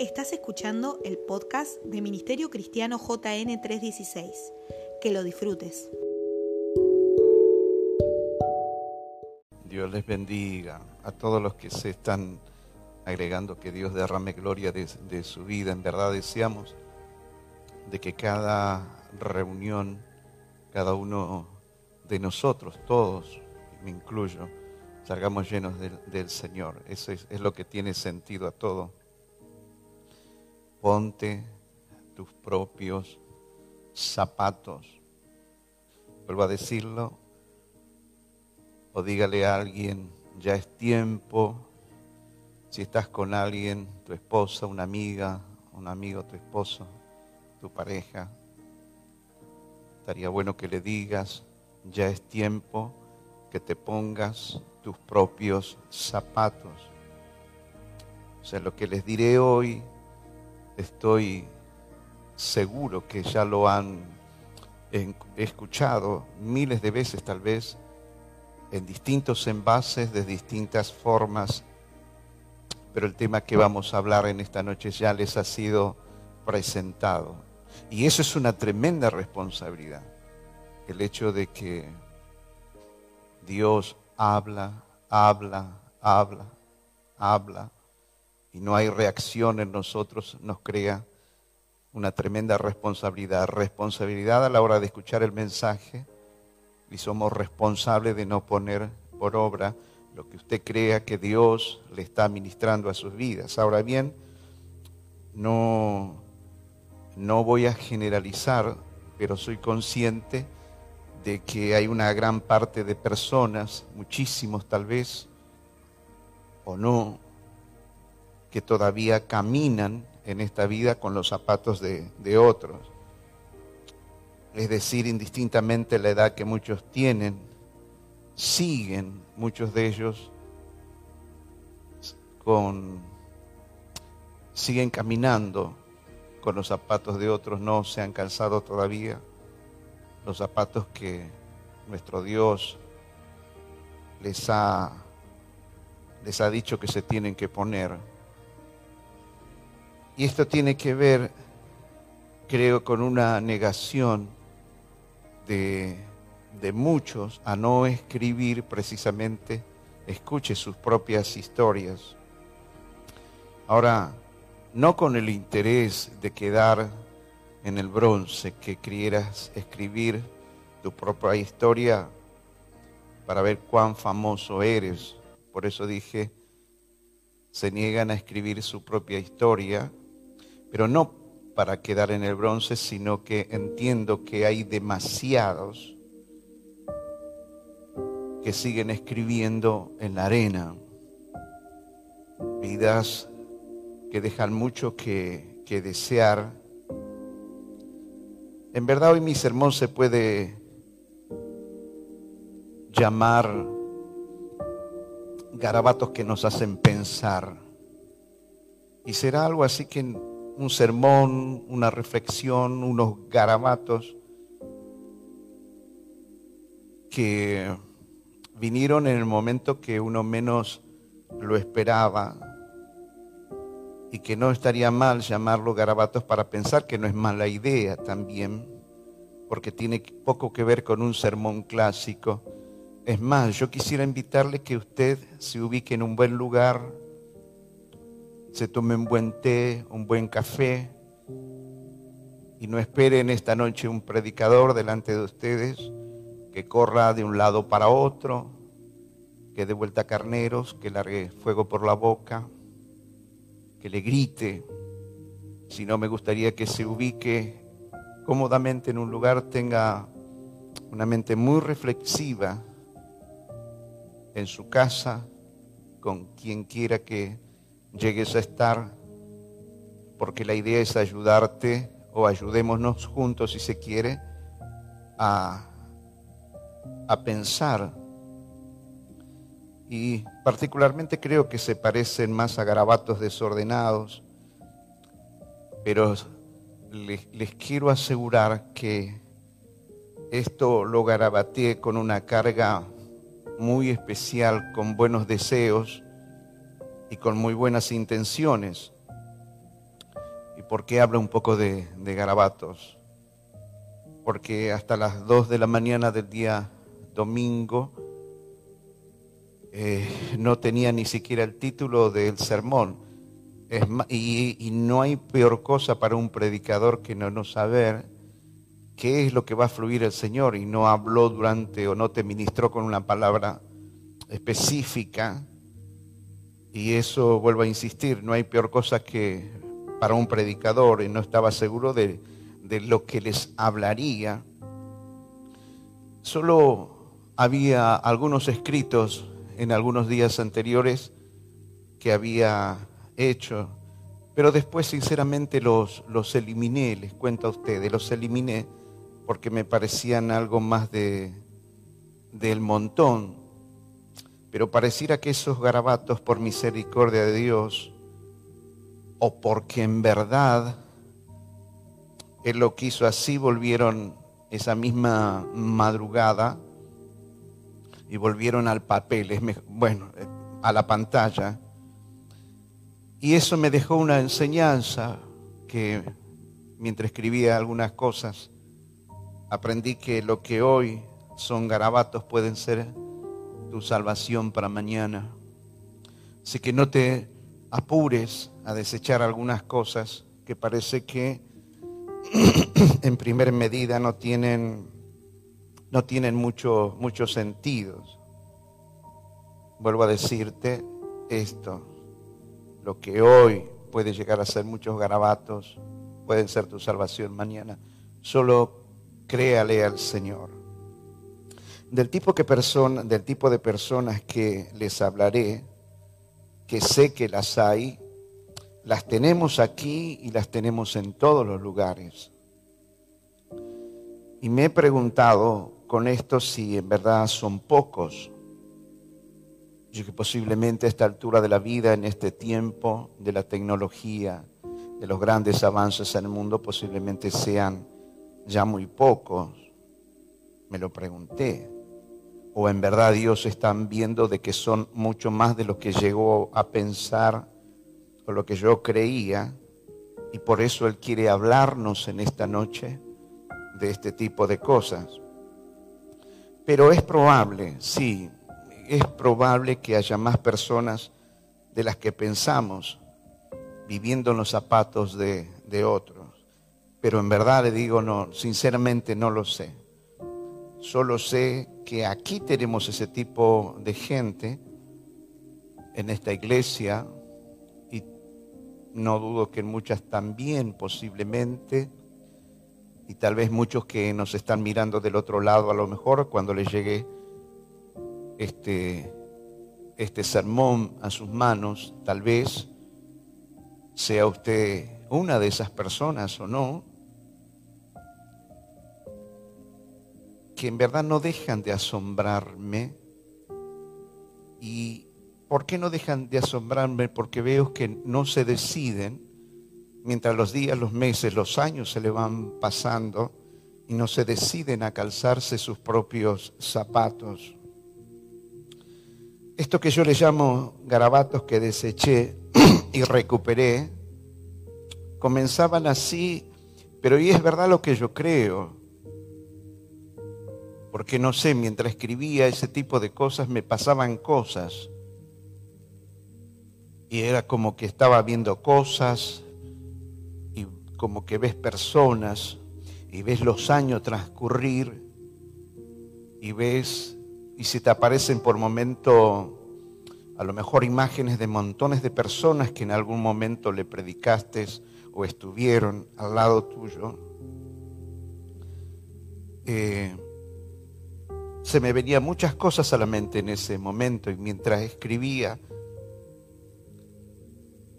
Estás escuchando el podcast de Ministerio Cristiano JN 316. Que lo disfrutes. Dios les bendiga a todos los que se están agregando que Dios derrame gloria de, su vida. En verdad deseamos de que cada reunión, cada uno de nosotros, todos, me incluyo, salgamos llenos del, Señor. Eso es, es lo que tiene sentido a todo. Ponte tus propios zapatos. Vuelvo a decirlo. O dígale a alguien, ya es tiempo. Si estás con alguien, tu esposa, una amiga, un amigo, tu esposo, tu pareja, estaría bueno que le digas, ya es tiempo que te pongas tus propios zapatos. O sea, lo que les diré hoy, estoy seguro que ya lo han escuchado miles de veces tal vez, en distintos envases, de distintas formas, pero el tema que vamos a hablar en esta noche ya les ha sido presentado. Y eso es una tremenda responsabilidad, el hecho de que Dios habla, habla, habla, habla, y no hay reacción en nosotros, nos crea una tremenda responsabilidad. Responsabilidad a la hora de escuchar el mensaje y somos responsables de no poner por obra lo que usted crea que Dios le está ministrando a sus vidas. Ahora bien, no, no voy a generalizar, pero soy consciente de que hay una gran parte de personas, muchísimos tal vez, o no, que todavía caminan en esta vida con los zapatos de, otros. Es decir, indistintamente la edad que muchos tienen, siguen muchos de ellos con siguen caminando con los zapatos de otros, no se han calzado todavía los zapatos que nuestro Dios les ha, les ha dicho que se tienen que poner. Y esto tiene que ver, creo, con una negación de, de muchos a no escribir precisamente, escuche sus propias historias. Ahora, no con el interés de quedar en el bronce, que quieras escribir tu propia historia para ver cuán famoso eres. Por eso dije, se niegan a escribir su propia historia, pero no para quedar en el bronce, sino que entiendo que hay demasiados que siguen escribiendo en la arena, vidas que dejan mucho que, desear en verdad hoy mi sermón se puede llamar garabatos que nos hacen pensar. Y será algo así que un sermón, una reflexión, unos garabatos que vinieron en el momento que uno menos lo esperaba y que no estaría mal llamarlo garabatos para pensar que no es mala idea también, porque tiene poco que ver con un sermón clásico. Es más, yo quisiera invitarle que usted se ubique en un buen lugar, se tome un buen té, un buen café, y no espere en esta noche un predicador delante de ustedes que corra de un lado para otro, que dé vuelta carneros, que largue fuego por la boca que le grite, sino me gustaría que se ubique cómodamente en un lugar, tenga una mente muy reflexiva en su casa, con quien quiera que llegues a estar, porque la idea es ayudarte o ayudémonos juntos si se quiere a, a pensar. Y particularmente creo que se parecen más a garabatos desordenados, pero les, quiero asegurar que esto lo garabateé con una carga muy especial, con buenos deseos y con muy buenas intenciones. ¿Y por qué hablo un poco de, garabatos? Porque hasta las 2 de la mañana del día domingo eh, no tenía ni siquiera el título del sermón. y, no hay peor cosa para un predicador que no, no saber qué es lo que va a fluir el Señor y no habló durante o no te ministró con una palabra específica. Y eso vuelvo a insistir, no hay peor cosa que para un predicador y no estaba seguro de, de lo que les hablaría. Solo había algunos escritos en algunos días anteriores que había hecho, pero después sinceramente los, los eliminé, les cuento a ustedes, los eliminé porque me parecían algo más de, del montón. Pero pareciera que esos garabatos, por misericordia de Dios, o porque en verdad Él lo quiso así, volvieron esa misma madrugada y volvieron al papel, bueno, a la pantalla. Y eso me dejó una enseñanza que mientras escribía algunas cosas, aprendí que lo que hoy son garabatos pueden ser tu salvación para mañana. Así que no te apures a desechar algunas cosas que parece que en primer medida no tienen, no tienen mucho, muchos sentidos. Vuelvo a decirte esto, lo que hoy puede llegar a ser muchos garabatos, pueden ser tu salvación mañana. Solo créale al Señor. Del tipo, que persona, del tipo de personas que les hablaré, que sé que las hay, las tenemos aquí y las tenemos en todos los lugares. Y me he preguntado con esto si en verdad son pocos. Yo que posiblemente a esta altura de la vida, en este tiempo de la tecnología, de los grandes avances en el mundo, posiblemente sean ya muy pocos, me lo pregunté. O en verdad Dios están viendo de que son mucho más de lo que llegó a pensar o lo que yo creía. Y por eso Él quiere hablarnos en esta noche de este tipo de cosas. Pero es probable, sí, es probable que haya más personas de las que pensamos viviendo en los zapatos de, de otros pero en verdad le digo, no, sinceramente no lo sé. Solo sé que aquí tenemos ese tipo de gente en esta iglesia y no dudo que en muchas también posiblemente y tal vez muchos que nos están mirando del otro lado a lo mejor cuando les llegue este, este sermón a sus manos, tal vez sea usted una de esas personas o no, que en verdad no dejan de asombrarme. ¿Y por qué no dejan de asombrarme? Porque veo que no se deciden, mientras los días, los meses, los años se le van pasando y no se deciden a calzarse sus propios zapatos. Esto que yo le llamo garabatos que deseché y recuperé, comenzaban así, pero y es verdad lo que yo creo porque no sé, mientras escribía ese tipo de cosas me pasaban cosas. Y era como que estaba viendo cosas y como que ves personas y ves los años transcurrir y ves, y si te aparecen por momento a lo mejor imágenes de montones de personas que en algún momento le predicaste o estuvieron al lado tuyo. Eh, se me venían muchas cosas a la mente en ese momento y mientras escribía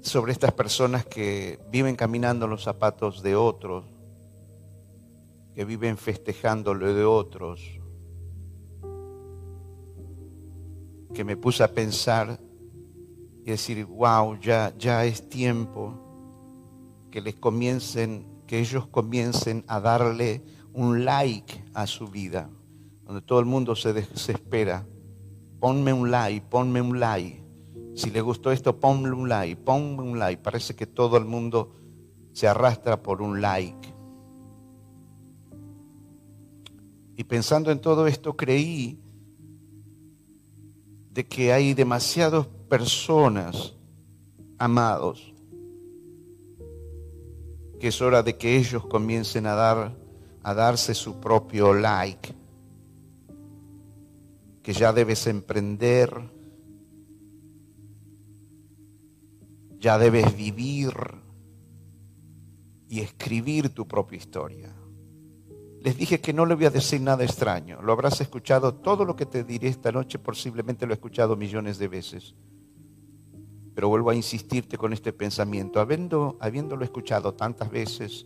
sobre estas personas que viven caminando en los zapatos de otros, que viven festejando lo de otros, que me puse a pensar y decir, wow, ya, ya es tiempo que les comiencen, que ellos comiencen a darle un like a su vida donde todo el mundo se desespera. Ponme un like, ponme un like. Si le gustó esto, ponme un like, ponme un like. Parece que todo el mundo se arrastra por un like. Y pensando en todo esto creí de que hay demasiadas personas, amados, que es hora de que ellos comiencen a dar a darse su propio like, que ya debes emprender, ya debes vivir y escribir tu propia historia. Les dije que no le voy a decir nada extraño. Lo habrás escuchado, todo lo que te diré esta noche posiblemente lo he escuchado millones de veces. Pero vuelvo a insistirte con este pensamiento. Habiendo, habiéndolo escuchado tantas veces,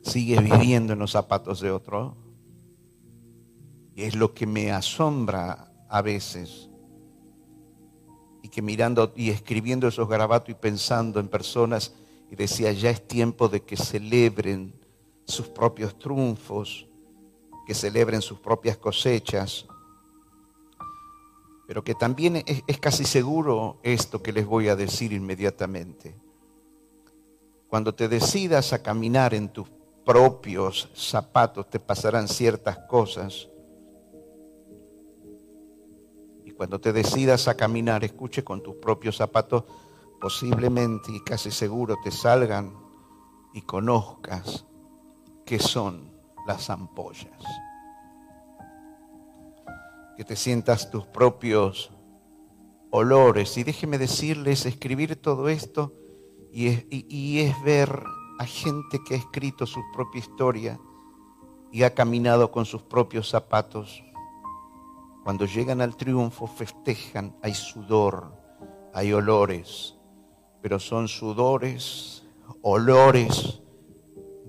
sigues viviendo en los zapatos de otro. Es lo que me asombra a veces. Y que mirando y escribiendo esos garabatos y pensando en personas, y decía, ya es tiempo de que celebren sus propios triunfos, que celebren sus propias cosechas, pero que también es, casi seguro esto que les voy a decir inmediatamente. Cuando te decidas a caminar en tus propios zapatos te pasarán ciertas cosas. Cuando te decidas a caminar, escuche con tus propios zapatos, posiblemente y casi seguro te salgan y conozcas que son las ampollas. Que te sientas tus propios olores. Y déjeme decirles, escribir todo esto y es, y, es ver a gente que ha escrito su propia historia y ha caminado con sus propios zapatos. Cuando llegan al triunfo festejan, hay sudor, hay olores, pero son sudores, olores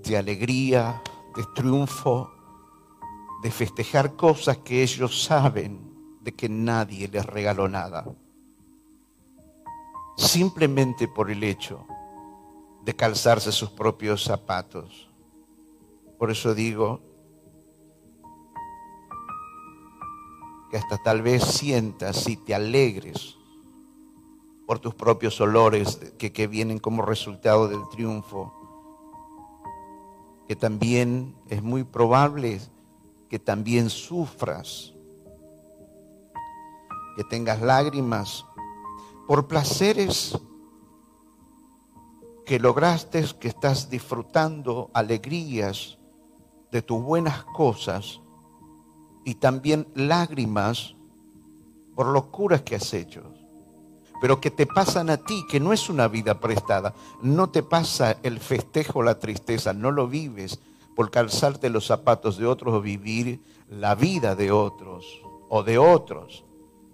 de alegría, de triunfo, de festejar cosas que ellos saben de que nadie les regaló nada. Simplemente por el hecho de calzarse sus propios zapatos. Por eso digo que hasta tal vez sientas y te alegres por tus propios olores que, que vienen como resultado del triunfo que también es muy probable que también sufras, que tengas lágrimas por placeres que lograste, que estás disfrutando alegrías de tus buenas cosas y también lágrimas por locuras que has hecho pero que te pasan a ti, que no es una vida prestada. No te pasa el festejo, la tristeza, no lo vives por calzarte los zapatos de otros o vivir la vida de otros, o de otros,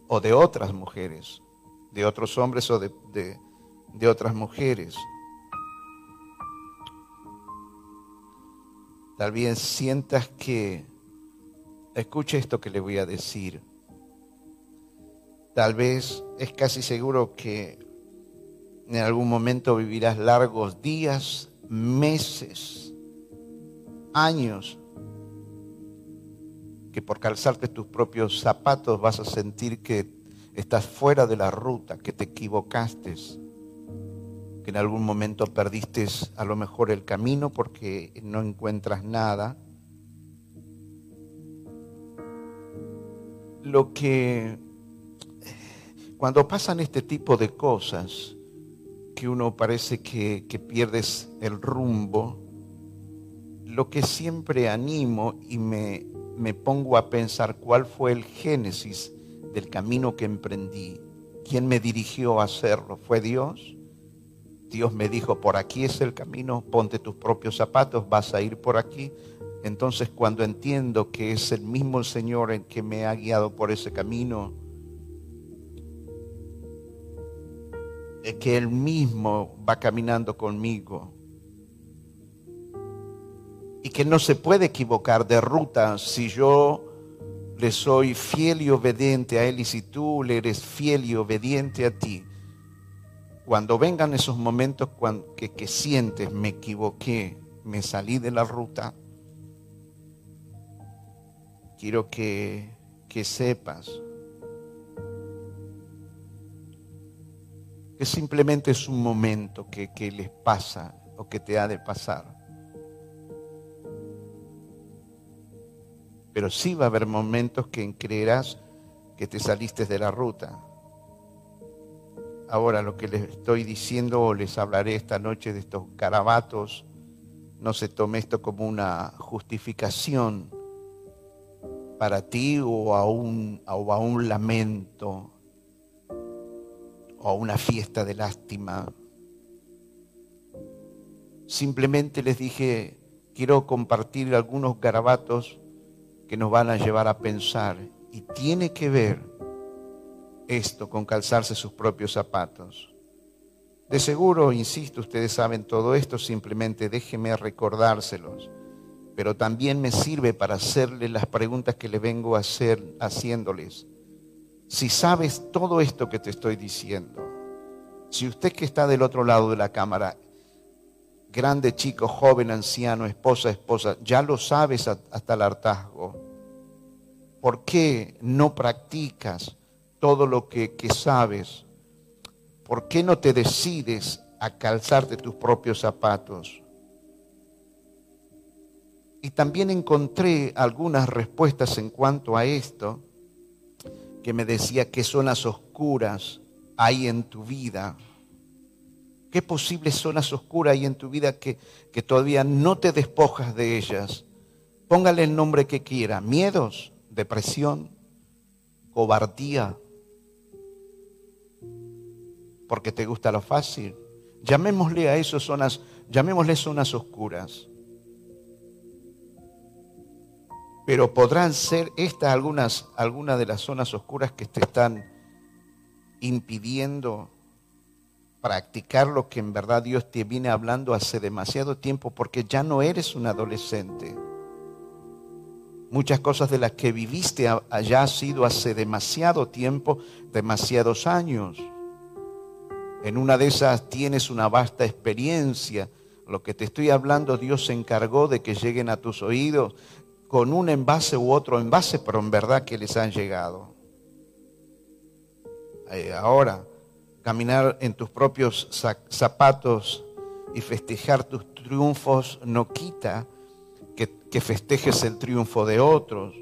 o de otras mujeres, de otros hombres o de, de otras mujeres. Tal vez sientas que, escuche esto que le voy a decir, Tal vez es casi seguro que en algún momento vivirás largos días, meses, años, que por calzarte tus propios zapatos vas a sentir que estás fuera de la ruta, que te equivocaste, que en algún momento perdiste a lo mejor el camino porque no encuentras nada. Lo que cuando pasan este tipo de cosas, que uno parece que, pierdes el rumbo, lo que siempre animo y me, me pongo a pensar cuál fue el génesis del camino que emprendí, quién me dirigió a hacerlo, ¿fue Dios? Dios me dijo, por aquí es el camino, ponte tus propios zapatos, vas a ir por aquí. Entonces cuando entiendo que es el mismo Señor el que me ha guiado por ese camino, que Él mismo va caminando conmigo. Y que no se puede equivocar de ruta si yo le soy fiel y obediente a Él y si tú le eres fiel y obediente a ti. Cuando vengan esos momentos que, que sientes, me equivoqué, me salí de la ruta, quiero que, que sepas que simplemente es un momento que, que les pasa o que te ha de pasar. Pero sí va a haber momentos que creerás que te saliste de la ruta. Ahora lo que les estoy diciendo o les hablaré esta noche de estos carabatos, no se tome esto como una justificación para ti o a un, lamento o a una fiesta de lástima. Simplemente les dije, quiero compartir algunos garabatos que nos van a llevar a pensar y tiene que ver esto con calzarse sus propios zapatos. De seguro, insisto, ustedes saben todo esto, simplemente déjenme recordárselos, pero también me sirve para hacerles las preguntas que le vengo a hacer haciéndoles. Si sabes todo esto que te estoy diciendo, si usted que está del otro lado de la cámara, grande, chico, joven, anciano, esposa, esposa, ya lo sabes hasta el hartazgo, ¿por qué no practicas todo lo que, sabes? ¿Por qué no te decides a calzarte tus propios zapatos? Y también encontré algunas respuestas en cuanto a esto, que me decía qué zonas oscuras hay en tu vida. ¿Qué posibles zonas oscuras hay en tu vida que, que todavía no te despojas de ellas? Póngale el nombre que quiera. Miedos, depresión, cobardía, porque te gusta lo fácil. Llamémosle a eso zonas, llamémosle zonas oscuras. Pero podrán ser estas algunas, algunas de las zonas oscuras que te están impidiendo practicar lo que en verdad Dios te viene hablando hace demasiado tiempo porque ya no eres un adolescente. Muchas cosas de las que viviste allá ha sido hace demasiado tiempo, demasiados años. En una de esas tienes una vasta experiencia. Lo que te estoy hablando, Dios se encargó de que lleguen a tus oídos con un envase u otro envase, pero en verdad que les han llegado. Eh, ahora, caminar en tus propios zapatos y festejar tus triunfos no quita que, que festejes el triunfo de otros,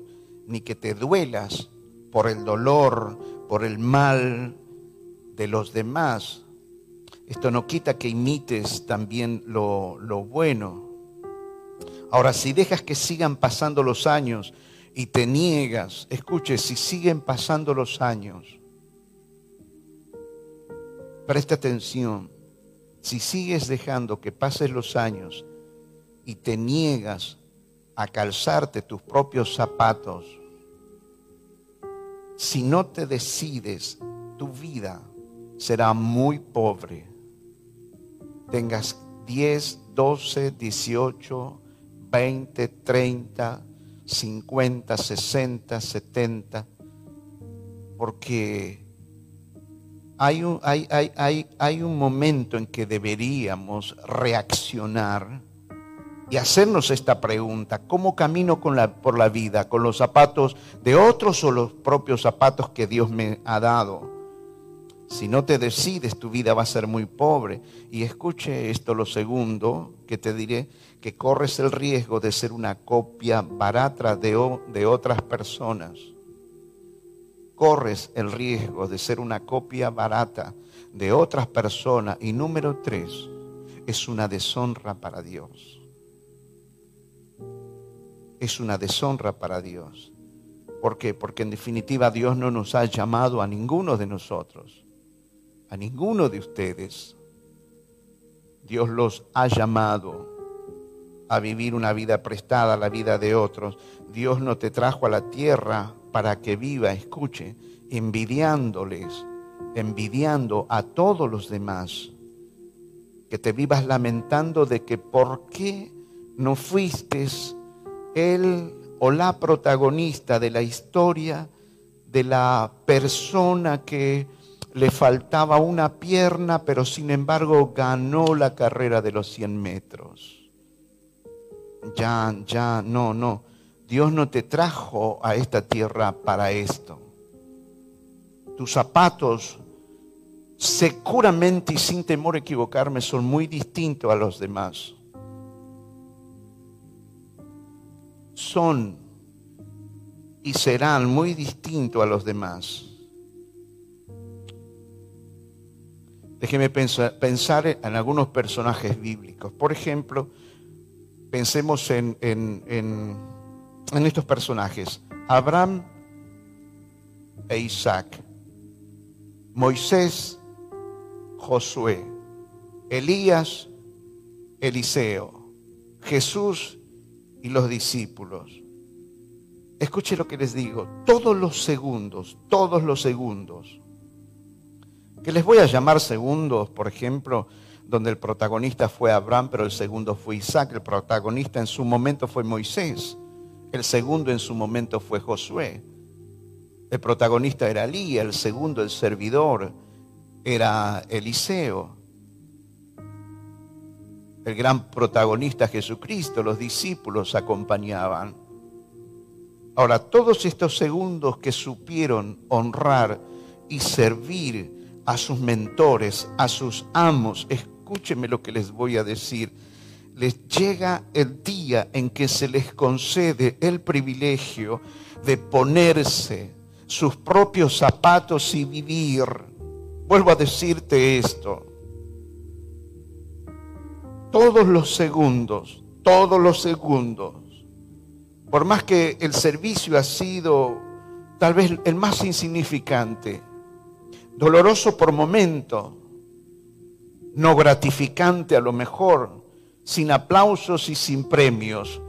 ni que te duelas por el dolor, por el mal de los demás. Esto no quita que imites también lo, bueno. Ahora, si dejas que sigan pasando los años y te niegas, escuche, si siguen pasando los años, presta atención, si sigues dejando que pasen los años y te niegas a calzarte tus propios zapatos, si no te decides, tu vida será muy pobre. Tengas 10, 12, 18, 20, 30, 50, 60, 70, porque hay un, hay, hay, hay, un momento en que deberíamos reaccionar y hacernos esta pregunta, ¿cómo camino con la, por la vida? ¿Con los zapatos de otros o los propios zapatos que Dios me ha dado? Si no te decides, tu vida va a ser muy pobre. Y escuche esto, lo segundo que te diré, que corres el riesgo de ser una copia barata de, de otras personas. Corres el riesgo de ser una copia barata de otras personas. Y número tres, es una deshonra para Dios. Es una deshonra para Dios. ¿Por qué? Porque en definitiva Dios no nos ha llamado a ninguno de nosotros a ninguno de ustedes. Dios los ha llamado a vivir una vida prestada a la vida de otros. Dios no te trajo a la tierra para que viva, escuche, envidiándoles, envidiando a todos los demás. Que te vivas lamentando de que por qué no fuiste él o la protagonista de la historia de la persona que le faltaba una pierna, pero sin embargo ganó la carrera de los 100 metros. Ya, ya, no, no. Dios no te trajo a esta tierra para esto. Tus zapatos seguramente y sin temor a equivocarme son muy distintos a los demás. Son y serán muy distintos a los demás. Déjeme pensar, pensar, en algunos personajes bíblicos. Por ejemplo, pensemos en, en, en estos personajes. Abraham e Isaac. Moisés, Josué. Elías, Eliseo. Jesús y los discípulos. Escuche lo que les digo. Todos los segundos, todos los segundos. Que les voy a llamar segundos, por ejemplo, donde el protagonista fue Abraham, pero el segundo fue Isaac. El protagonista en su momento fue Moisés. El segundo en su momento fue Josué. El protagonista era Elías, el segundo, el servidor, era Eliseo. El gran protagonista Jesucristo, los discípulos acompañaban. Ahora, todos estos segundos que supieron honrar y servir a sus mentores, a sus amos, escúcheme lo que les voy a decir, les llega el día en que se les concede el privilegio de ponerse sus propios zapatos y vivir. Vuelvo a decirte esto. Todos los segundos, todos los segundos, por más que el servicio ha sido tal vez el más insignificante, doloroso por momento, no gratificante a lo mejor, sin aplausos y sin premios,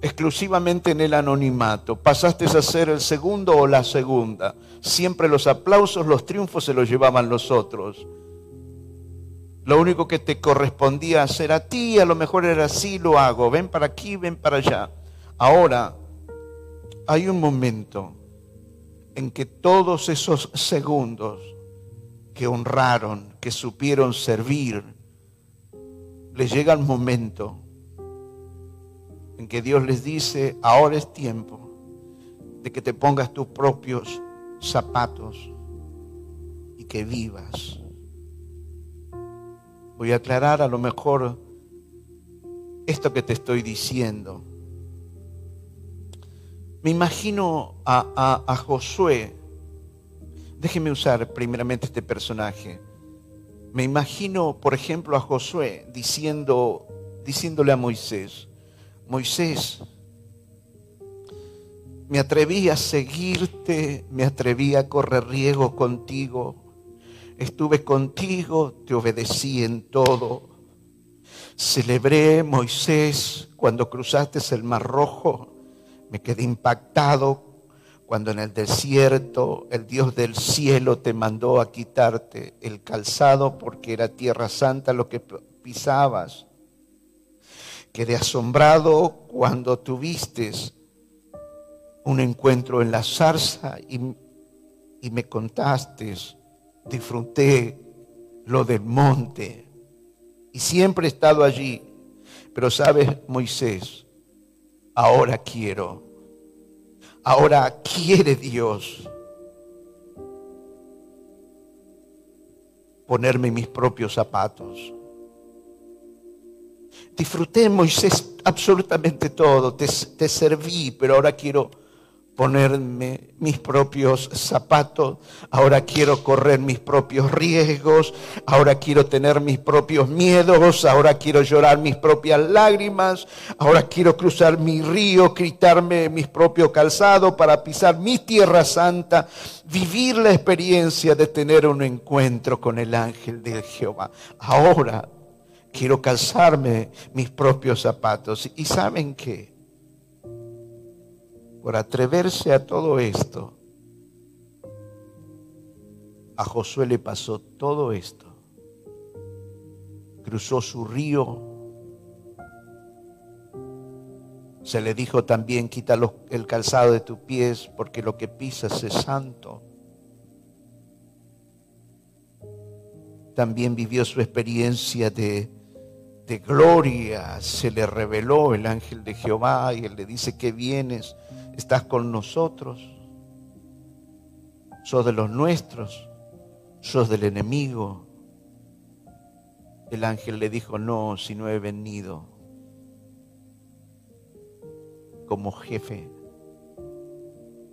exclusivamente en el anonimato. Pasaste a ser el segundo o la segunda. Siempre los aplausos, los triunfos se los llevaban los otros. Lo único que te correspondía hacer a ti, a lo mejor era así, lo hago. Ven para aquí, ven para allá. Ahora, hay un momento en que todos esos segundos que honraron, que supieron servir, les llega el momento en que Dios les dice, ahora es tiempo de que te pongas tus propios zapatos y que vivas. Voy a aclarar a lo mejor esto que te estoy diciendo. Me imagino a, Josué, déjeme usar primeramente este personaje. Me imagino, por ejemplo, a Josué diciendo, diciéndole a Moisés, Moisés, me atreví a seguirte, me atreví a correr riesgo contigo, estuve contigo, te obedecí en todo. Celebré, Moisés, cuando cruzaste el Mar Rojo, me quedé impactado cuando en el desierto el Dios del cielo te mandó a quitarte el calzado porque era tierra santa lo que pisabas. Quedé asombrado cuando tuviste un encuentro en la zarza y, y me contaste, disfruté lo del monte y siempre he estado allí. Pero sabes, Moisés, ahora quiero Ahora quiere Dios ponerme mis propios zapatos. Disfruté, Moisés, absolutamente todo. Te, te serví, pero ahora quiero ponerme mis propios zapatos, ahora quiero correr mis propios riesgos, ahora quiero tener mis propios miedos, ahora quiero llorar mis propias lágrimas, ahora quiero cruzar mi río, gritarme mis propios calzados para pisar mi tierra santa, vivir la experiencia de tener un encuentro con el ángel de Jehová. Ahora quiero calzarme mis propios zapatos. ¿Y saben qué? Por atreverse a todo esto, a Josué le pasó todo esto. Cruzó su río. Se le dijo también, quita el calzado de tus pies porque lo que pisas es santo. También vivió su experiencia de de gloria se le reveló el ángel de Jehová y él le dice que vienes, estás con nosotros, sos de los nuestros, sos del enemigo. El ángel le dijo, no, si no he venido como jefe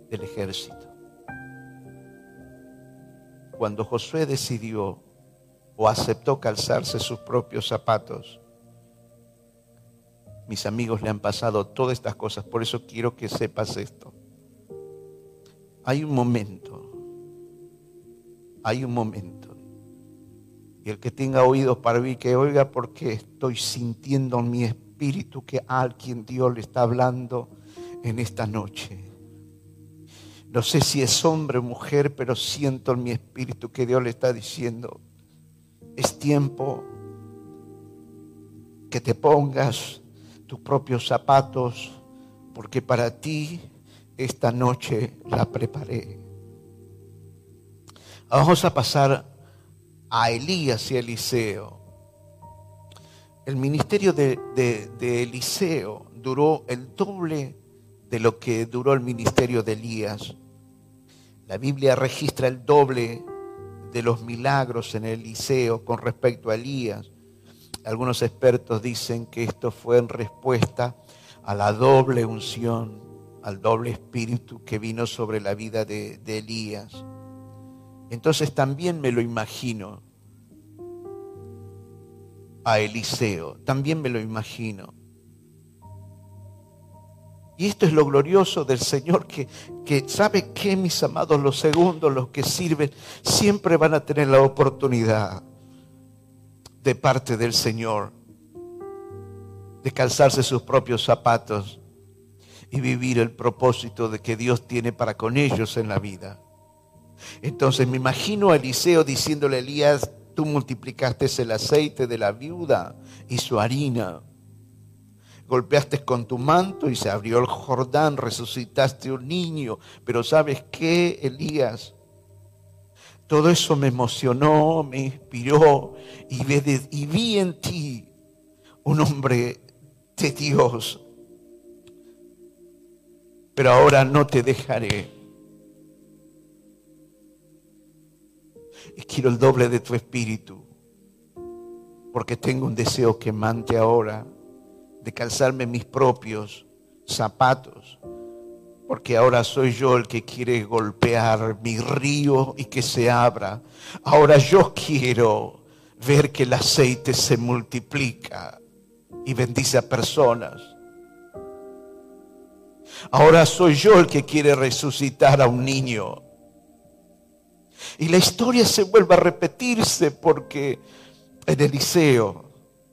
del ejército. Cuando Josué decidió o aceptó calzarse sus propios zapatos, mis amigos le han pasado todas estas cosas, por eso quiero que sepas esto. Hay un momento hay un momento. Y el que tenga oídos para oír, que oiga porque estoy sintiendo en mi espíritu que alguien Dios le está hablando en esta noche. No sé si es hombre o mujer, pero siento en mi espíritu que Dios le está diciendo, es tiempo que te pongas tus propios zapatos, porque para ti esta noche la preparé. Vamos a pasar a Elías y Eliseo. El ministerio de, Eliseo duró el doble de lo que duró el ministerio de Elías. La Biblia registra el doble de los milagros en Eliseo con respecto a Elías. Algunos expertos dicen que esto fue en respuesta a la doble unción, al doble espíritu que vino sobre la vida de, Elías. Entonces también me lo imagino a Eliseo, también me lo imagino. Y esto es lo glorioso del Señor, que, que sabe que mis amados, los segundos, los que sirven, siempre van a tener la oportunidad de parte del Señor de calzarse sus propios zapatos y vivir el propósito de que Dios tiene para con ellos en la vida. Entonces me imagino a Eliseo diciéndole a Elías, tú multiplicaste el aceite de la viuda y su harina. Golpeaste con tu manto y se abrió el Jordán, resucitaste un niño. Pero ¿sabes qué, Elías? Todo eso me emocionó, me inspiró y vi, en ti un hombre de Dios. Pero ahora no te dejaré y quiero el doble de tu espíritu, porque tengo un deseo quemante ahora de calzarme mis propios zapatos, porque ahora soy yo el que quiere golpear mi río y que se abra. Ahora yo quiero ver que el aceite se multiplica y bendice a personas. Ahora soy yo el que quiere resucitar a un niño. Y la historia se vuelve a repetirse porque en Eliseo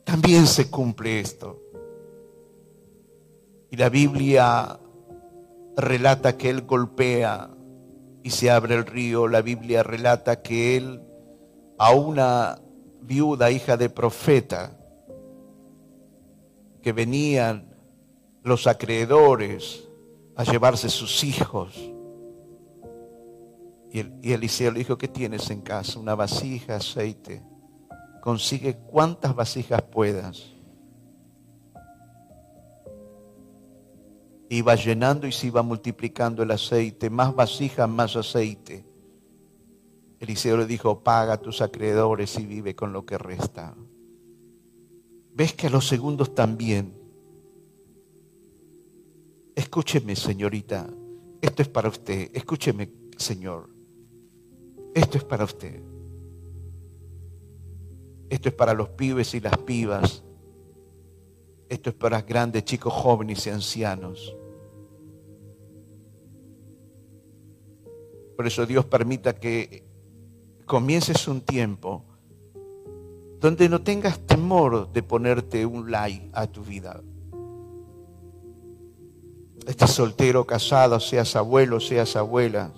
también se cumple esto. Y la Biblia relata que él golpea y se abre el río. La Biblia relata que él a una viuda, hija de profeta, que venían los acreedores a llevarse sus hijos, y, Eliseo le dijo, ¿qué tienes en casa? Una vasija, aceite. Consigue cuantas vasijas puedas. Iba llenando y se iba multiplicando el aceite. Más vasijas, más aceite. Eliseo le dijo, paga a tus acreedores y vive con lo que resta. ¿Ves que a los segundos también? Escúcheme, señorita. Esto es para usted. Escúcheme, Señor. Esto es para usted. Esto es para los pibes y las pibas. Esto es para grandes, chicos, jóvenes y ancianos. Por eso Dios permita que comiences un tiempo donde no tengas temor de ponerte un like a tu vida. Estés soltero, casado, seas abuelo, seas abuela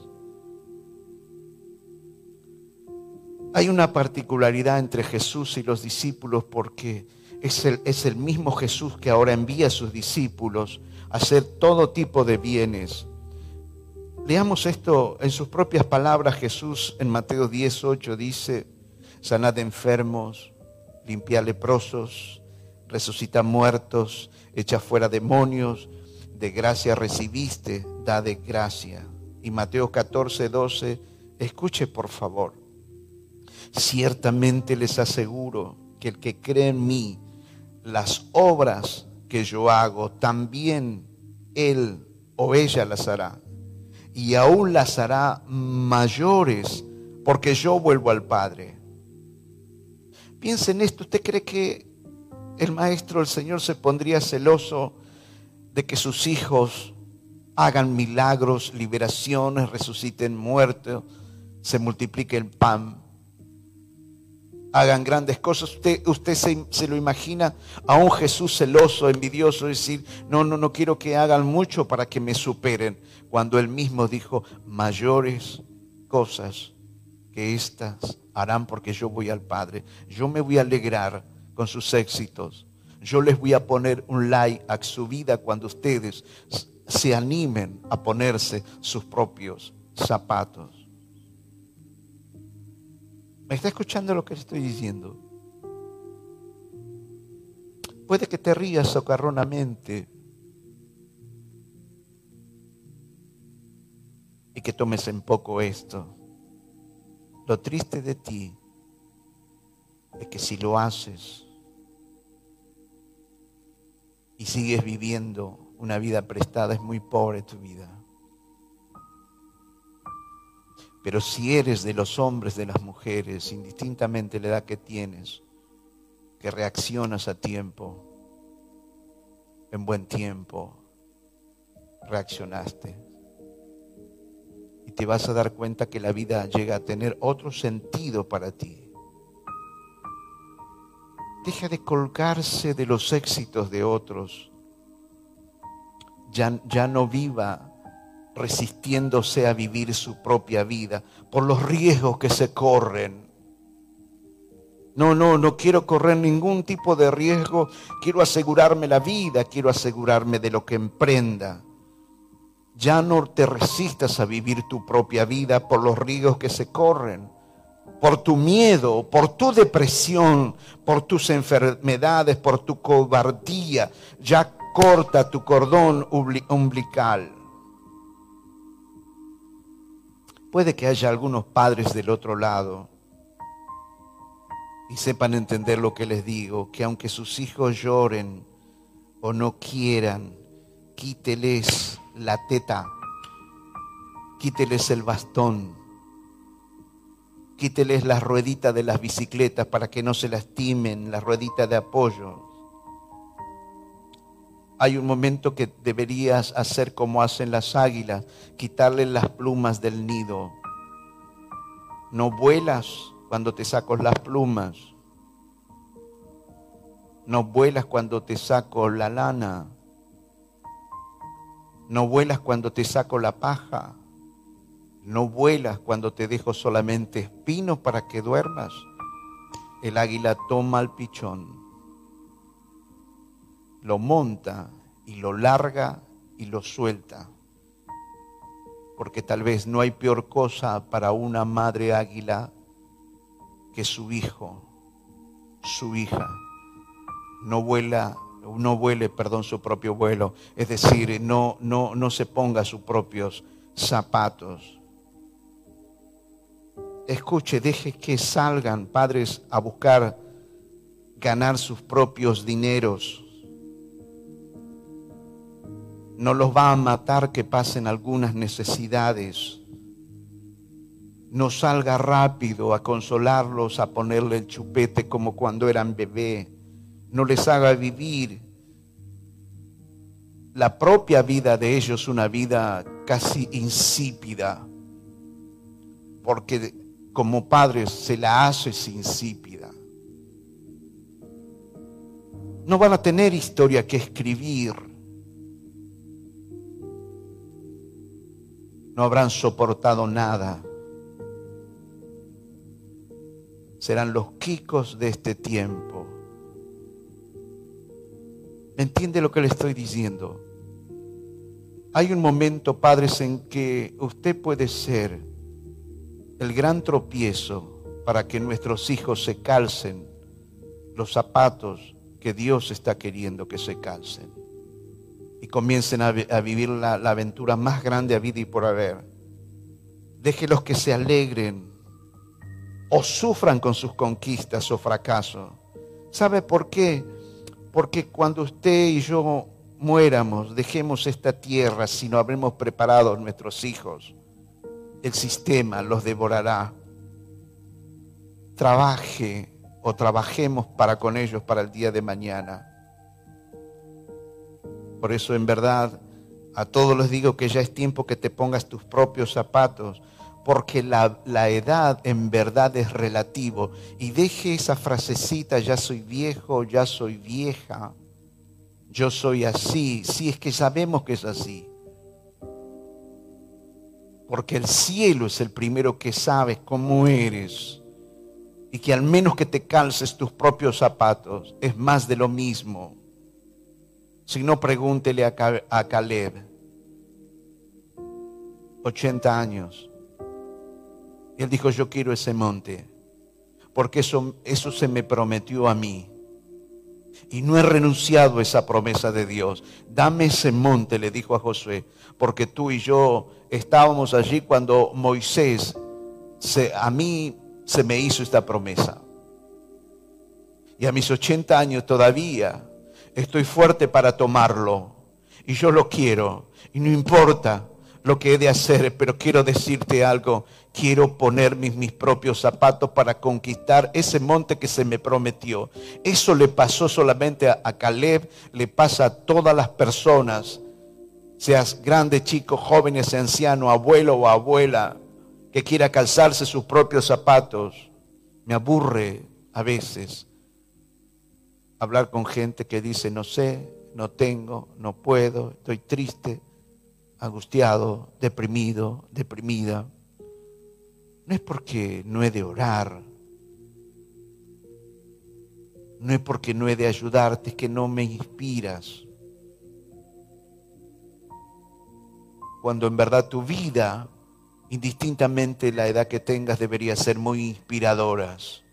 Hay una particularidad entre Jesús y los discípulos porque es el mismo Jesús que ahora envía a sus discípulos a hacer todo tipo de bienes. Leamos esto en sus propias palabras. Jesús en Mateo 18 dice, sanad enfermos, limpia leprosos, resucita muertos, echa fuera demonios, de gracia recibiste, da de gracia. Y Mateo 14, 12, escuche por favor. Ciertamente les aseguro que el que cree en mí, las obras que yo hago, también él o ella las hará. Y aún las hará mayores, porque yo vuelvo al Padre. Piensa en esto, ¿usted cree que el Maestro, el Señor, se pondría celoso de que sus hijos hagan milagros, liberaciones, resuciten muertos, se multiplique el pan? Hagan grandes cosas. Usted, usted se, lo imagina a un Jesús celoso, envidioso, decir, no, no, no quiero que hagan mucho para que me superen, cuando él mismo dijo, mayores cosas que estas harán porque yo voy al Padre. Yo me voy a alegrar con sus éxitos. Yo les voy a poner un like a su vida cuando ustedes se animen a ponerse sus propios zapatos. ¿Me está escuchando lo que estoy diciendo? Puede que te rías socarronamente y que tomes en poco esto. Lo triste de ti es que si lo haces y sigues viviendo una vida prestada, es muy pobre tu vida. Pero si eres de los hombres, de las mujeres, indistintamente la edad que tienes, que reaccionas a tiempo, en buen tiempo, reaccionaste. Y te vas a dar cuenta que la vida llega a tener otro sentido para ti. Deja de colgarse de los éxitos de otros. Ya, ya no viva resistiéndose a vivir su propia vida por los riesgos que se corren. No, no, no quiero correr ningún tipo de riesgo, quiero asegurarme la vida, quiero asegurarme de lo que emprenda. Ya no te resistas a vivir tu propia vida por los riesgos que se corren, por tu miedo, por tu depresión, por tus enfermedades, por tu cobardía. Ya corta tu cordón umbilical. Puede que haya algunos padres del otro lado y sepan entender lo que les digo, que aunque sus hijos lloren o no quieran, quíteles la teta, quíteles el bastón, quíteles las rueditas de las bicicletas para que no se lastimen, las rueditas de apoyo hay un momento que deberías hacer como hacen las águilas, quitarle las plumas del nido. No vuelas cuando te saco las plumas. No vuelas cuando te saco la lana. No vuelas cuando te saco la paja. No vuelas cuando te dejo solamente espinos para que duermas. El águila toma el pichón lo monta y lo larga y lo suelta. Porque tal vez no hay peor cosa para una madre águila que su hijo, su hija, no vuela, no vuele, perdón, su propio vuelo, es decir, no, no, no se ponga sus propios zapatos. Escuche, deje que salgan padres a buscar ganar sus propios dineros no los va a matar que pasen algunas necesidades. No salga rápido a consolarlos, a ponerle el chupete como cuando eran bebé. No les haga vivir la propia vida de ellos una vida casi insípida, porque como padres se la hace insípida. No van a tener historia que escribir no habrán soportado nada. Serán los quicos de este tiempo. ¿Entiende lo que le estoy diciendo? Hay un momento, padres, en que usted puede ser el gran tropiezo para que nuestros hijos se calcen los zapatos que Dios está queriendo que se calcen y comiencen a, vivir la, aventura más grande a vida y por haber. Déjelos que se alegren o sufran con sus conquistas o fracasos. ¿Sabe por qué? Porque cuando usted y yo muéramos, dejemos esta tierra si no habremos preparado a nuestros hijos, el sistema los devorará. Trabaje o trabajemos para con ellos para el día de mañana. Por eso en verdad a todos les digo que ya es tiempo que te pongas tus propios zapatos, porque la, edad en verdad es relativo. Y deje esa frasecita, ya soy viejo, ya soy vieja, yo soy así, si es que sabemos que es así. Porque el cielo es el primero que sabe cómo eres. Y que al menos que te calces tus propios zapatos es más de lo mismo. Si no, pregúntele a, Caleb. 80 años. Y él dijo, yo quiero ese monte, porque eso, eso se me prometió a mí. Y no he renunciado a esa promesa de Dios. Dame ese monte, le dijo a Josué, porque tú y yo estábamos allí cuando Moisés, a mí se me hizo esta promesa. Y a mis 80 años todavía estoy fuerte para tomarlo. Y yo lo quiero. Y no importa lo que he de hacer, pero quiero decirte algo. Quiero poner mis, mis, propios zapatos para conquistar ese monte que se me prometió. Eso le pasó solamente a, a Caleb, le pasa a todas las personas, seas grande, chico, jóvenes, anciano, abuelo o abuela, que quiera calzarse sus propios zapatos. Me aburre a veces hablar con gente que dice, no sé, no tengo, no puedo, estoy triste, angustiado, deprimido, deprimida. No es porque no he de orar, no es porque no he de ayudarte, es que no me inspiras. Cuando en verdad tu vida, indistintamente la edad que tengas, debería ser muy inspiradoras.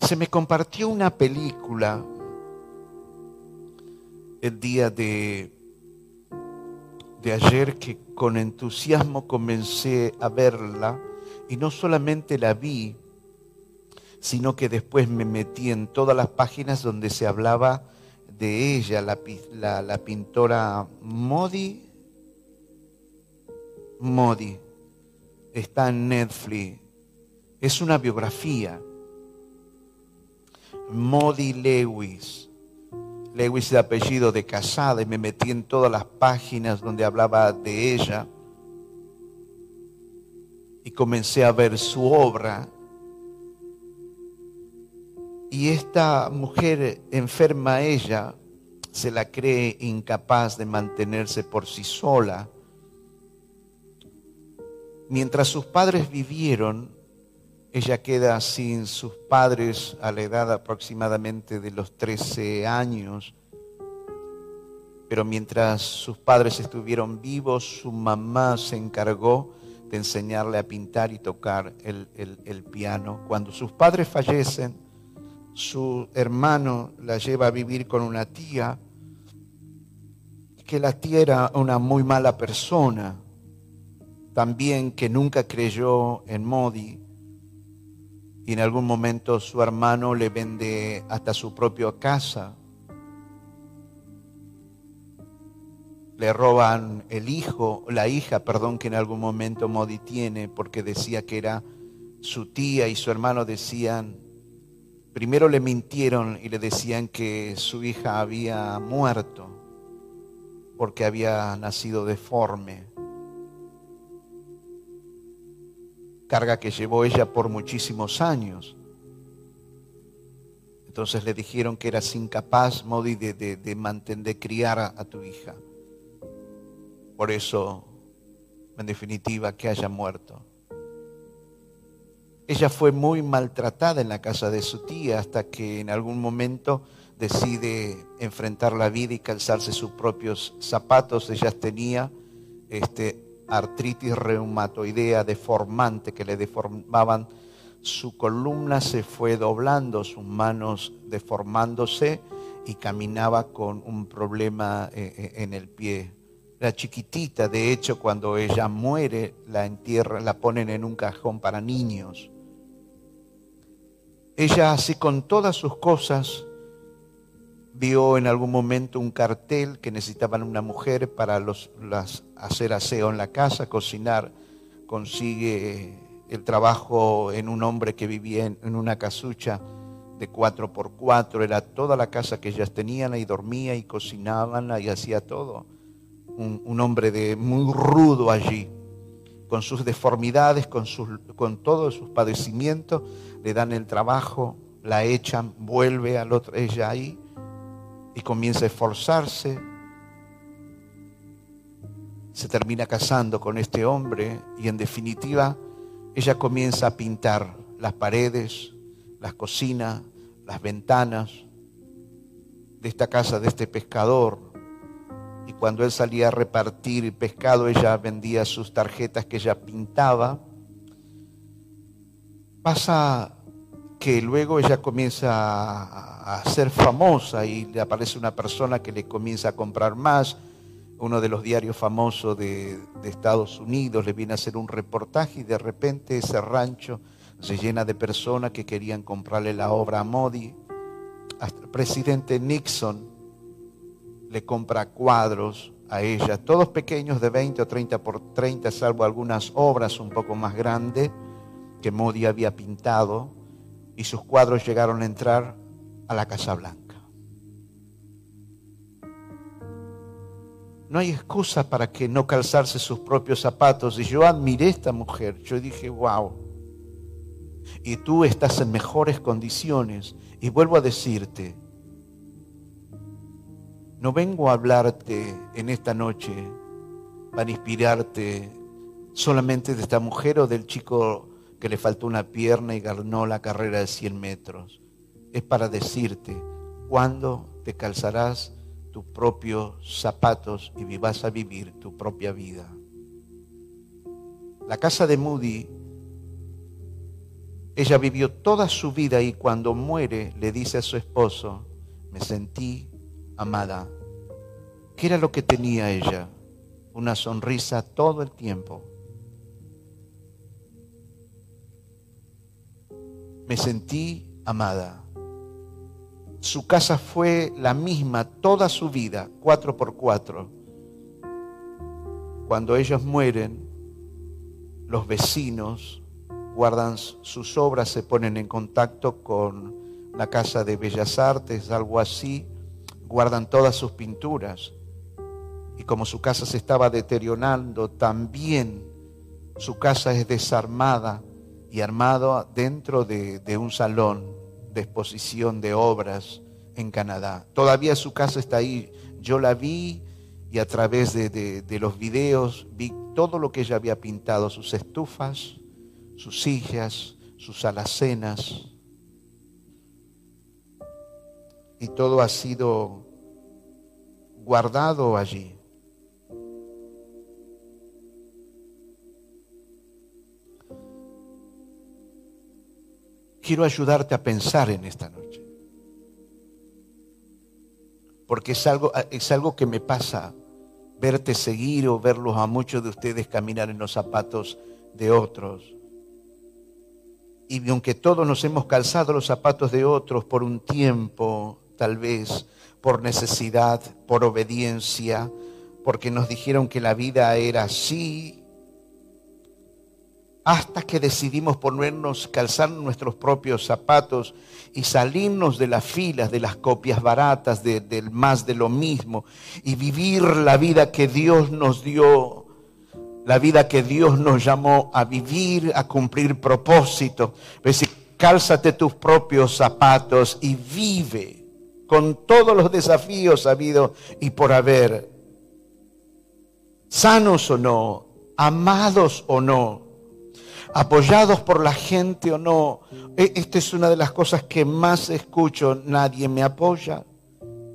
Se me compartió una película el día de, de ayer que con entusiasmo comencé a verla y no solamente la vi, sino que después me metí en todas las páginas donde se hablaba de ella, la, la, la pintora Modi. Modi. Está en Netflix. Es una biografía Modi Lewis. Lewis de apellido de casada y me metí en todas las páginas donde hablaba de ella y comencé a ver su obra. Y esta mujer enferma ella se la cree incapaz de mantenerse por sí sola. Mientras sus padres vivieron, ella queda sin sus padres a la edad aproximadamente de los 13 años. Pero mientras sus padres estuvieron vivos, su mamá se encargó de enseñarle a pintar y tocar el, piano. Cuando sus padres fallecen, su hermano la lleva a vivir con una tía, que la tía era una muy mala persona, también que nunca creyó en Modi, y en algún momento su hermano le vende hasta su propia casa. Le roban el hijo, la hija, perdón, que en algún momento Modi tiene, porque decía que era su tía y su hermano decían, primero le mintieron y le decían que su hija había muerto porque había nacido deforme. Carga que llevó ella por muchísimos años. Entonces le dijeron que eras incapaz, Modi, de, de, mantener, de criar a, tu hija. Por eso, en definitiva, que haya muerto. Ella fue muy maltratada en la casa de su tía hasta que en algún momento decide enfrentar la vida y calzarse sus propios zapatos. Ella tenía este, artritis reumatoidea deformante que le deformaban su columna se fue doblando, sus manos deformándose y caminaba con un problema eh, eh, en el pie. Era chiquitita, de hecho, cuando ella muere, la entierran, la ponen en un cajón para niños. Ella, así con todas sus cosas, vio en algún momento un cartel que necesitaban una mujer para los, las, hacer aseo en la casa, cocinar. Consigue el trabajo en un hombre que vivía en, una casucha de cuatro por cuatro. Era toda la casa que ellas tenían, ahí dormía y cocinaban y hacía todo. Un, un, hombre de, muy rudo allí, con sus deformidades, con, sus, con todos sus padecimientos, le dan el trabajo, la echan, vuelve al otro, ella ahí y comienza a esforzarse. Se termina casando con este hombre y en definitiva ella comienza a pintar las paredes, las cocinas, las ventanas de esta casa de este pescador. Y cuando él salía a repartir pescado, ella vendía sus tarjetas que ella pintaba. Pasa que luego ella comienza a, ser famosa y le aparece una persona que le comienza a comprar más. Uno de los diarios famosos de, Estados Unidos le viene a hacer un reportaje y de repente ese rancho se llena de personas que querían comprarle la obra a Modi. Hasta el presidente Nixon le compra cuadros a ella, todos pequeños de 20 o 30 por 30, salvo algunas obras un poco más grandes que Modi había pintado y sus cuadros llegaron a entrar a la Casa Blanca. No hay excusa para que no calzarse sus propios zapatos. Y yo admiré a esta mujer. Yo dije, wow. Y tú estás en mejores condiciones. Y vuelvo a decirte, no vengo a hablarte en esta noche para inspirarte solamente de esta mujer o del chico que le faltó una pierna y ganó la carrera de 100 metros. Es para decirte, ¿cuándo te calzarás tus propios zapatos y vas a vivir tu propia vida? La casa de Moody, ella vivió toda su vida y cuando muere le dice a su esposo, me sentí amada. ¿Qué era lo que tenía ella? Una sonrisa todo el tiempo me sentí amada. Su casa fue la misma toda su vida, cuatro por cuatro. Cuando ellos mueren, los vecinos guardan sus obras, se ponen en contacto con la Casa de Bellas Artes, algo así, guardan todas sus pinturas. Y como su casa se estaba deteriorando, también su casa es desarmada y armado dentro de, un salón de exposición de obras en Canadá. Todavía su casa está ahí. Yo la vi y a través de, de, los videos vi todo lo que ella había pintado, sus estufas, sus sillas, sus alacenas. Y todo ha sido guardado allí. Quiero ayudarte a pensar en esta noche. Porque es algo, es algo que me pasa verte seguir o verlos a muchos de ustedes caminar en los zapatos de otros. Y aunque todos nos hemos calzado los zapatos de otros por un tiempo, tal vez por necesidad, por obediencia, porque nos dijeron que la vida era así hasta que decidimos ponernos, calzar nuestros propios zapatos y salirnos de las filas, de las copias baratas, del más de lo mismo, y vivir la vida que Dios nos dio, la vida que Dios nos llamó a vivir, a cumplir propósito. Pues, cálzate tus propios zapatos y vive con todos los desafíos habido y por haber, sanos o no, amados o no apoyados por la gente o no. E, esta es una de las cosas que más escucho. Nadie me apoya,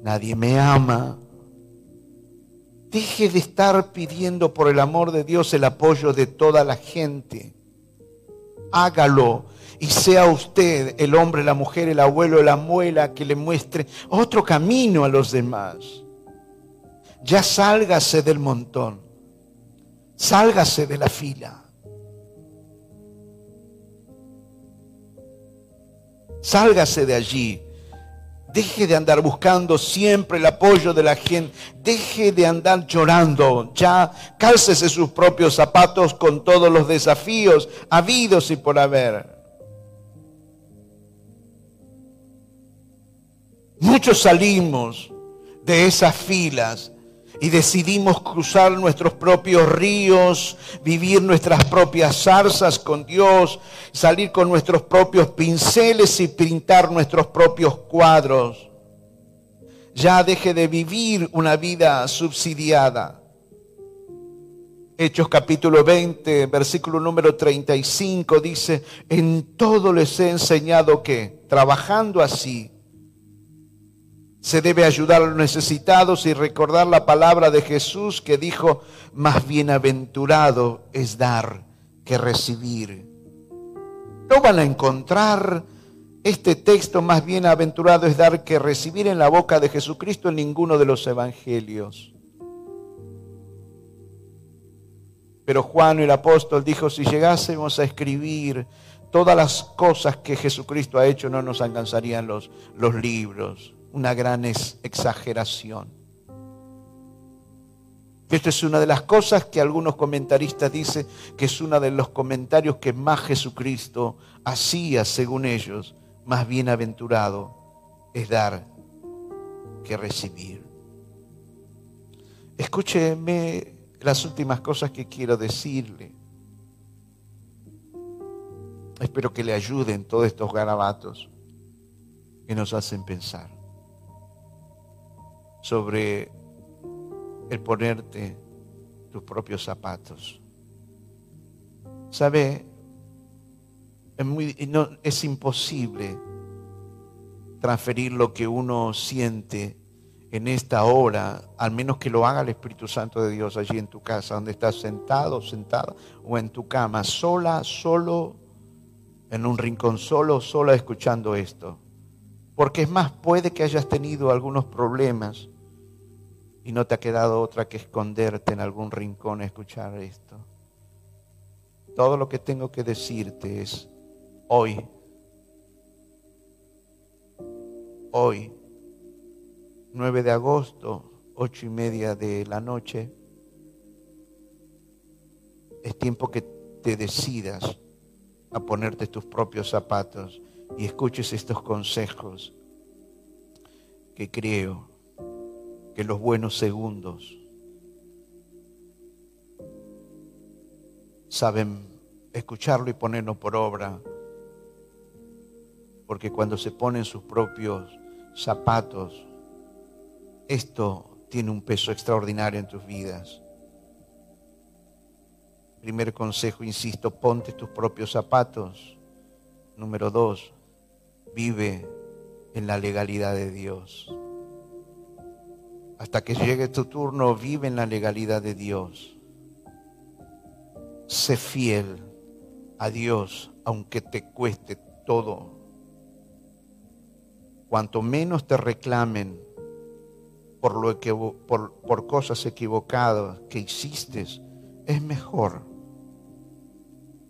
nadie me ama. Deje de estar pidiendo por el amor de Dios el apoyo de toda la gente. Hágalo y sea usted el hombre, la mujer, el abuelo, la abuela que le muestre otro camino a los demás. ya sálgase del montón, sálgase de la fila. Sálgase de allí. Deje de andar buscando siempre el apoyo de la gente. Deje de andar llorando. Ya cálcese sus propios zapatos con todos los desafíos habidos y por haber. Muchos salimos de esas filas y decidimos cruzar nuestros propios ríos, vivir nuestras propias zarzas con Dios, salir con nuestros propios pinceles y pintar nuestros propios cuadros. Ya deje de vivir una vida subsidiada. Hechos capítulo 20, versículo número 35 dice, en todo les he enseñado que, trabajando así, se debe ayudar a los necesitados y recordar la palabra de Jesús que dijo, más bienaventurado es dar que recibir. No van a encontrar este texto más bienaventurado es dar que recibir en la boca de Jesucristo en ninguno de los evangelios. Pero Juan el apóstol dijo, si llegásemos a escribir todas las cosas que Jesucristo ha hecho, no nos alcanzarían los, los libros una gran exageración. Esta es una de las cosas que algunos comentaristas dicen que es uno de los comentarios que más Jesucristo hacía, según ellos, más bienaventurado es dar que recibir. Escúcheme las últimas cosas que quiero decirle. Espero que le ayuden todos estos garabatos que nos hacen pensar sobre el ponerte tus propios zapatos. ¿Sabe? Es, no, es imposible transferir lo que uno siente en esta hora, al menos que lo haga el Espíritu Santo de Dios allí en tu casa, donde estás sentado, sentada, o en tu cama, sola, solo, en un rincón, solo, sola, escuchando esto. Porque es más, puede que hayas tenido algunos problemas y no te ha quedado otra que esconderte en algún rincón a escuchar esto. Todo lo que tengo que decirte es hoy, hoy, 9 de agosto, ocho y media de la noche, es tiempo que te decidas a ponerte tus propios zapatos y escuches estos consejos que creo que los buenos segundos saben escucharlo y ponerlo por obra, porque cuando se ponen sus propios zapatos, esto tiene un peso extraordinario en tus vidas. Primer consejo, insisto, ponte tus propios zapatos. Número dos, vive en la legalidad de Dios. Hasta que llegue tu turno, vive en la legalidad de Dios. Sé fiel a Dios, aunque te cueste todo. Cuanto menos te reclamen por, lo que, por, cosas equivocadas que hiciste, es mejor.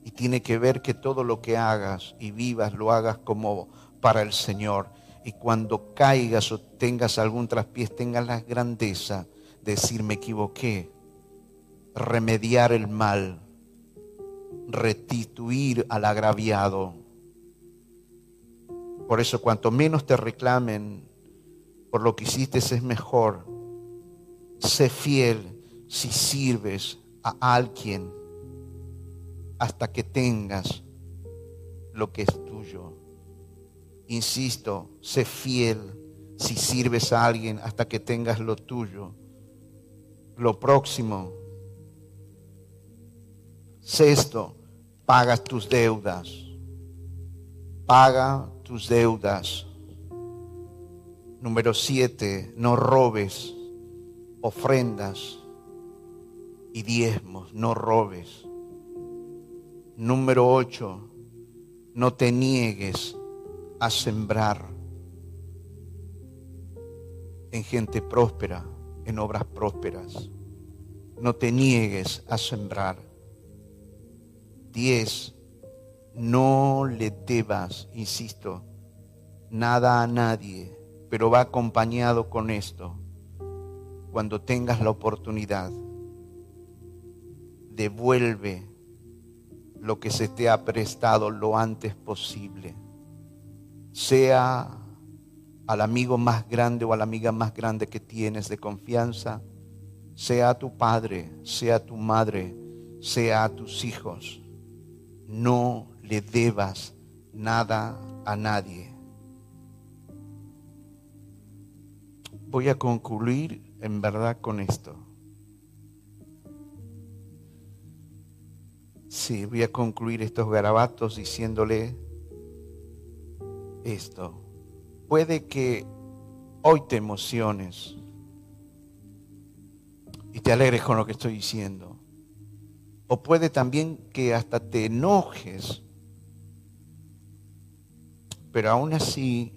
Y tiene que ver que todo lo que hagas y vivas lo hagas como para el Señor y cuando caigas o tengas algún traspiés, tengas la grandeza de decir me equivoqué, remediar el mal, restituir al agraviado. Por eso cuanto menos te reclamen por lo que hiciste es mejor. Sé fiel si sirves a alguien hasta que tengas lo que es. Insisto, sé fiel si sirves a alguien hasta que tengas lo tuyo. Lo próximo. Sexto, pagas tus deudas. Paga tus deudas. Número siete, no robes ofrendas y diezmos, no robes. Número ocho, no te niegues a sembrar en gente próspera. en obras prósperas. No te niegues a sembrar. Diez, no le debas, insisto, nada a nadie, pero va acompañado con esto. Cuando tengas la oportunidad, devuelve lo que se te ha prestado lo antes posible. Sea al amigo más grande o a la amiga más grande que tienes de confianza, sea tu padre, sea tu madre, sea a tus hijos. No le debas nada a nadie. Voy a concluir en verdad con esto. Sí, voy a concluir estos garabatos diciéndole esto. Puede que hoy te emociones y te alegres con lo que estoy diciendo. O puede también que hasta te enojes. Pero aún así,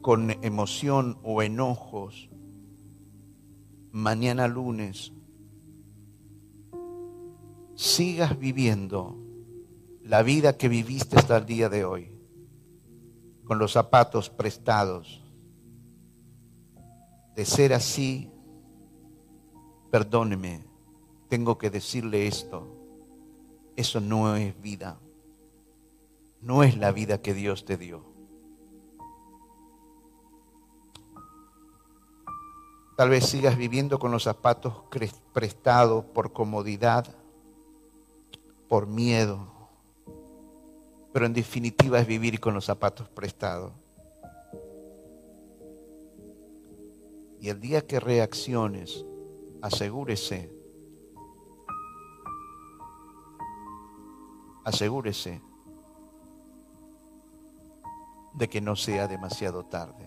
con emoción o enojos, mañana lunes, sigas viviendo la vida que viviste hasta el día de hoy, con los zapatos prestados. De ser así, perdóneme, tengo que decirle esto, eso no es vida, no es la vida que Dios te dio. Tal vez sigas viviendo con los zapatos prestados por comodidad, por miedo, pero en definitiva es vivir con los zapatos prestados. Y el día que reacciones, asegúrese, asegúrese de que no sea demasiado tarde.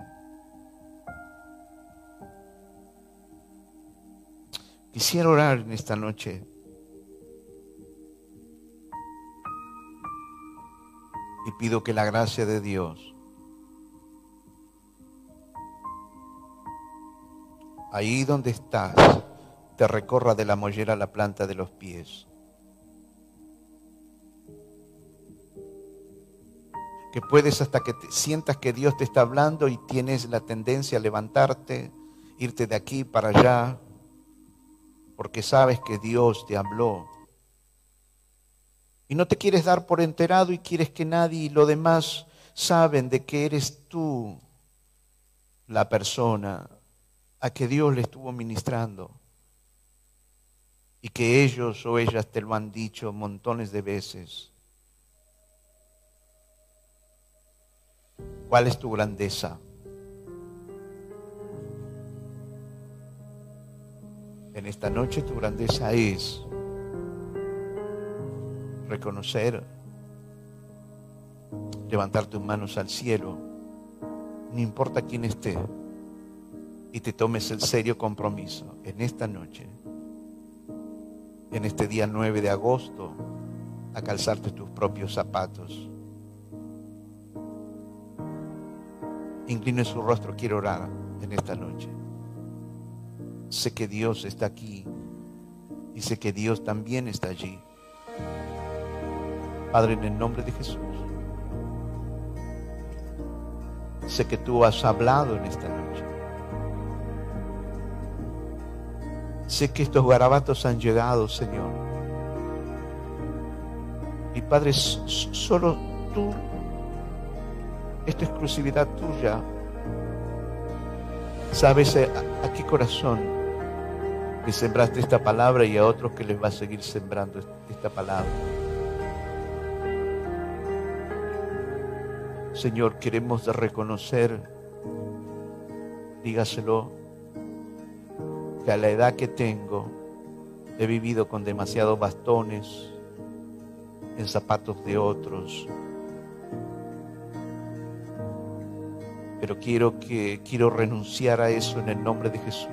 Quisiera orar en esta noche y pido que la gracia de Dios ahí donde estás te recorra de la mollera a la planta de los pies. Que puedes hasta que sientas que Dios te está hablando y tienes la tendencia a levantarte, irte de aquí para allá, porque sabes que Dios te habló y no te quieres dar por enterado y quieres que nadie y lo demás saben de que eres tú la persona a que Dios le estuvo ministrando y que ellos o ellas te lo han dicho montones de veces. ¿Cuál es tu grandeza? En esta noche tu grandeza es reconocer, levantar tus manos al cielo, no importa quién esté, y te tomes el serio compromiso en esta noche, en este día 9 de agosto, a calzarte tus propios zapatos. Incline su rostro, quiero orar en esta noche. Sé que Dios está aquí y sé que Dios también está allí. Padre, en el nombre de Jesús, sé que tú has hablado en esta noche. Sé que estos garabatos han llegado, Señor. Y Padre, solo tú, esta exclusividad tuya, sabes a, qué corazón que sembraste esta palabra y a otros que les va a seguir sembrando esta palabra. Señor, queremos reconocer, dígaselo, que a la edad que tengo he vivido con demasiados bastones en zapatos de otros. Pero quiero que quiero renunciar a eso en el nombre de Jesús.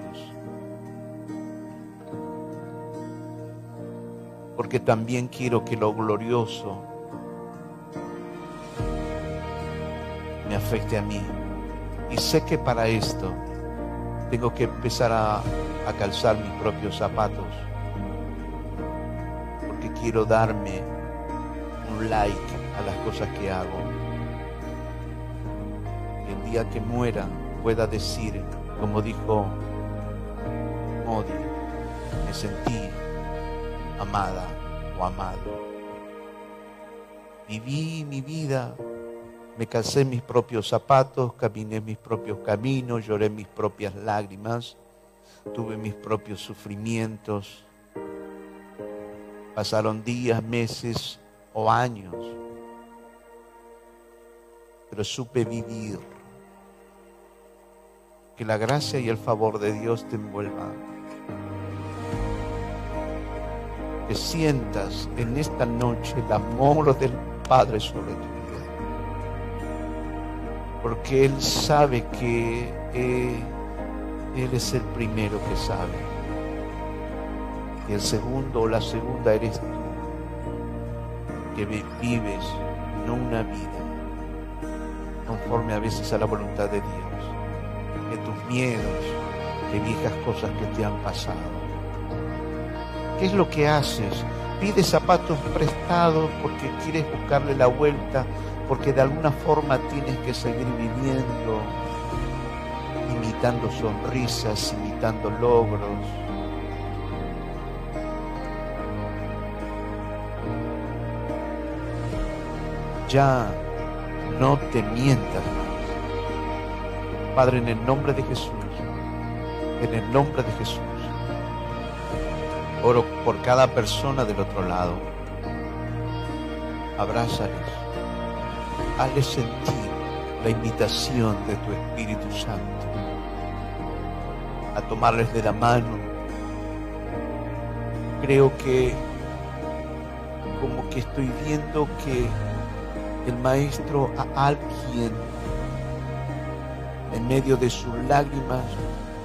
Porque también quiero que lo glorioso me afecte a mí. Y sé que para esto tengo que empezar a, calzar mis propios zapatos. Porque quiero darme un like a las cosas que hago. El día que muera pueda decir, como dijo Modi, me sentí amada o amado. Viví mi vida, me calcé mis propios zapatos, caminé mis propios caminos, lloré mis propias lágrimas, tuve mis propios sufrimientos. Pasaron días, meses o años, pero supe vivir. Que la gracia y el favor de Dios te envuelvan. Que sientas en esta noche el amor del Padre sobre vida. Porque Él sabe que eh, Él es el primero que sabe. Y el segundo o la segunda eres tú. Que vives no una vida conforme a veces a la voluntad de Dios. Que tus miedos, que viejas cosas que te han pasado. ¿Qué es lo que haces? Pides zapatos prestados porque quieres buscarle la vuelta, porque de alguna forma tienes que seguir viviendo, imitando sonrisas, imitando logros. Ya no te mientas más. Padre, en el nombre de Jesús, en el nombre de Jesús, oro por cada persona del otro lado. Abrázales, hazles sentir la invitación de tu Espíritu Santo a tomarles de la mano. Creo que como que estoy viendo que el maestro a alguien en medio de sus lágrimas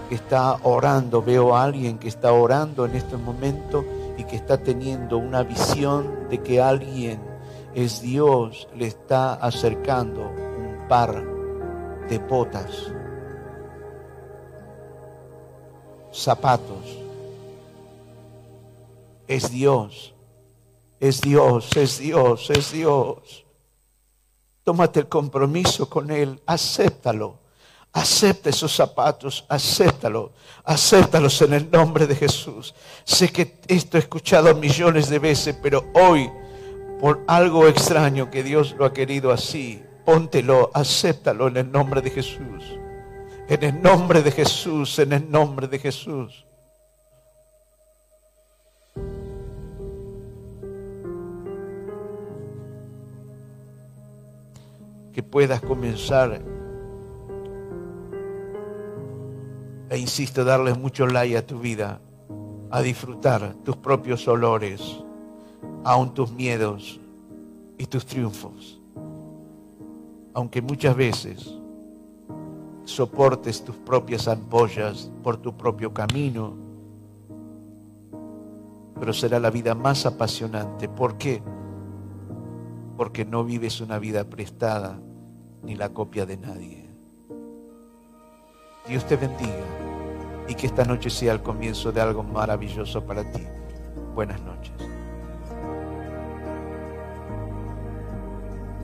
que está orando, veo a alguien que está orando en este momento y que está teniendo una visión de que alguien es Dios, le está acercando un par de botas, zapatos. Es Dios, es Dios, es Dios, es Dios. Tómate el compromiso con Él, acéptalo. Acepta esos zapatos, acéptalo, acéptalos en el nombre de Jesús. Sé que esto he escuchado millones de veces, pero hoy, por algo extraño que Dios lo ha querido así, póntelo, acéptalo en el nombre de Jesús. En el nombre de Jesús, en el nombre de Jesús. Que puedas comenzar e insisto, darles mucho like a tu vida, a disfrutar tus propios olores, aun tus miedos y tus triunfos. Aunque muchas veces soportes tus propias ampollas por tu propio camino, pero será la vida más apasionante. ¿Por qué? Porque no vives una vida prestada ni la copia de nadie. Dios te bendiga y que esta noche sea el comienzo de algo maravilloso para ti. Buenas noches.